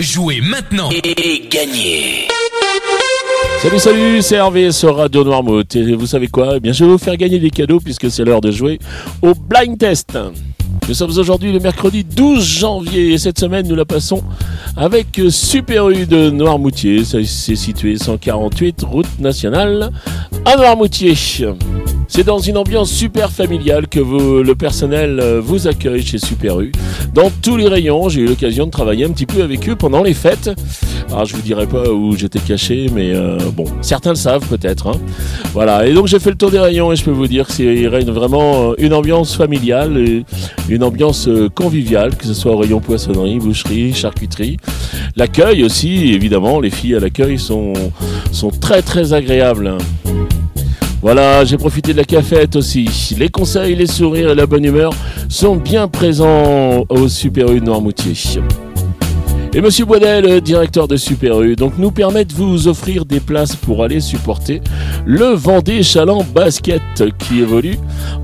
Jouez maintenant et gagnez Salut, salut, c'est Hervé sur Radio Noirmouth. Et vous savez quoi? Eh bien, je vais vous faire gagner des cadeaux puisque c'est l'heure de jouer au blind test. Nous sommes aujourd'hui le mercredi 12 janvier et cette semaine nous la passons avec Super U de Noirmoutier. C'est situé 148 route nationale à Noirmoutier. C'est dans une ambiance super familiale que le personnel euh, vous accueille chez Super U. Dans tous les rayons, j'ai eu l'occasion de travailler un petit peu avec eux pendant les fêtes. Alors je vous dirai pas où j'étais caché, mais euh, bon, certains le savent peut-être. Hein. Voilà, et donc j'ai fait le tour des rayons et je peux vous dire qu'il règne vraiment euh, une ambiance familiale, et une ambiance conviviale, que ce soit au rayon poissonnerie, boucherie, charcuterie. L'accueil aussi, évidemment, les filles à l'accueil sont, sont très très agréables. Voilà, j'ai profité de la cafette aussi. Les conseils, les sourires et la bonne humeur sont bien présents au Super U de Noirmoutier. Et Monsieur Boisdel, directeur de Super U, nous permet de vous offrir des places pour aller supporter le Vendée Chaland Basket qui évolue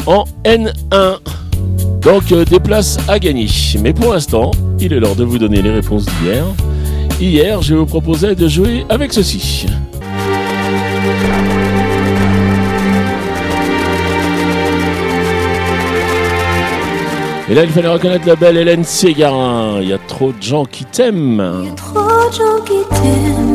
en N1. Donc euh, des places à gagner. Mais pour l'instant, il est l'heure de vous donner les réponses d'hier. Hier, je vous proposais de jouer avec ceci. Et là, il fallait reconnaître la belle Hélène Ségarin. Il y a trop de gens qui t'aiment. Il y a trop de gens qui t'aiment.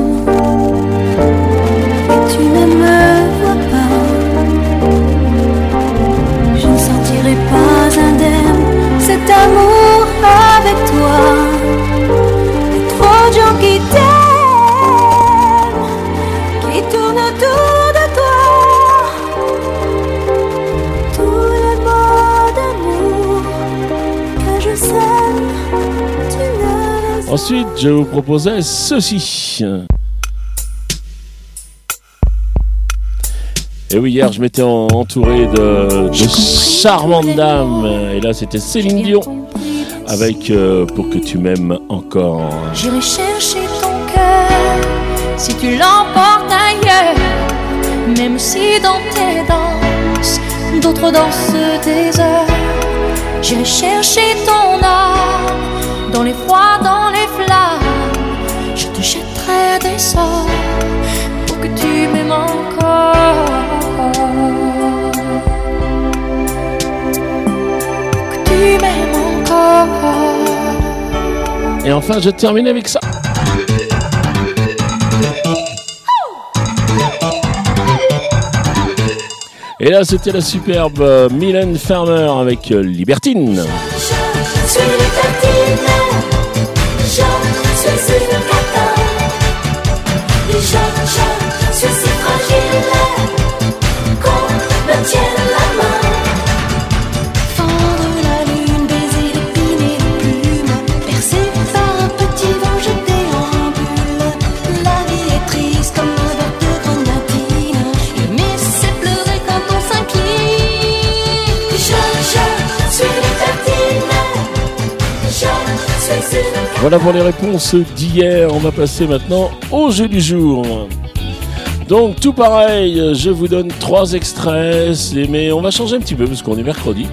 Ensuite, je vous proposais ceci. Et oui, hier, je m'étais entouré de, charmantes dames. Et là, c'était Céline Dion avec euh, Pour que tu m'aimes encore. J'irai chercher ton cœur si tu l'emportes ailleurs. Même si dans tes danses, d'autres dansent des heures. J'irai chercher ton âme dans les froids, dans te jetterai des sorts pour que tu m'aimes encore. Pour que tu m'aimes encore. Et enfin, je termine avec ça. Et là, c'était la superbe euh, Mylène Farmer avec euh, Libertine. Je suis libertine. Voilà pour les réponses d'hier. On va passer maintenant au jeu du jour. Donc tout pareil, je vous donne trois extraits, mais on va changer un petit peu parce qu'on est mercredi.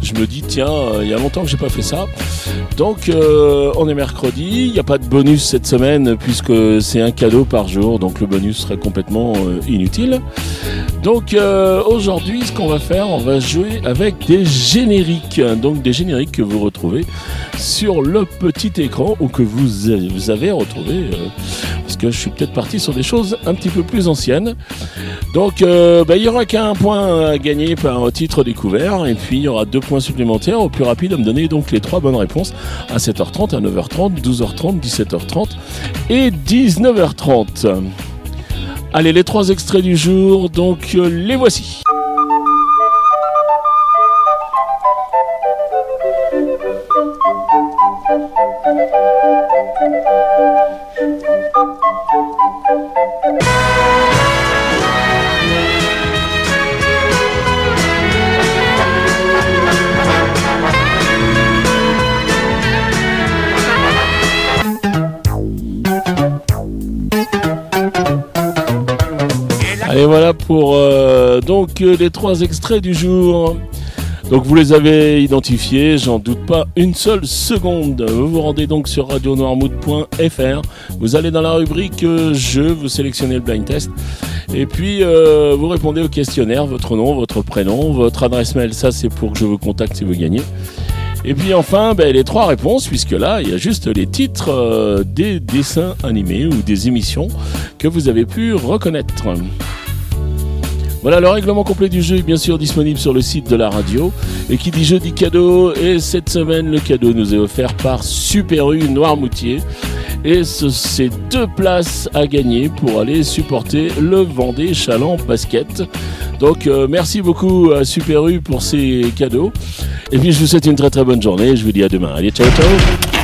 Je me dis tiens, il y a longtemps que j'ai pas fait ça. Donc euh, on est mercredi, il n'y a pas de bonus cette semaine puisque c'est un cadeau par jour, donc le bonus serait complètement euh, inutile. Donc euh, aujourd'hui, ce qu'on va faire, on va jouer avec des génériques, donc des génériques que vous retrouvez sur le petit écran ou que vous, avez retrouvé, que je suis peut-être parti sur des choses un petit peu plus anciennes. Donc bah, il n'y aura qu'un point à gagner par titre découvert, et puis il y aura deux points supplémentaires au plus rapide à me donner donc les trois bonnes réponses à 7h30, à 9h30, 12h30, 17h30 et 19h30. Allez, les trois extraits du jour, donc euh, les voici. Et voilà pour euh, donc euh, les trois extraits du jour. Donc vous les avez identifiés, j'en doute pas une seule seconde. Vous vous rendez donc sur radionoirmood.fr, vous allez dans la rubrique euh, jeu, vous sélectionnez le blind test et puis vous répondez au questionnaire, votre nom, votre prénom, votre adresse mail, ça c'est pour que je vous contacte si vous gagnez. Et puis enfin, ben, les trois réponses, puisque là, il y a juste les titres des dessins animés ou des émissions que vous avez pu reconnaître. Voilà, le règlement complet du jeu est bien sûr disponible sur le site de la radio. Et qui dit jeu dit cadeau. Et cette semaine, le cadeau nous est offert par Super U Noirmoutier. Et c'est deux places à gagner pour aller supporter le Vendée Chaland Basket. Donc euh, merci beaucoup à Super U pour ces cadeaux. Et puis je vous souhaite une très très bonne journée. Je vous dis à demain. Allez, ciao ciao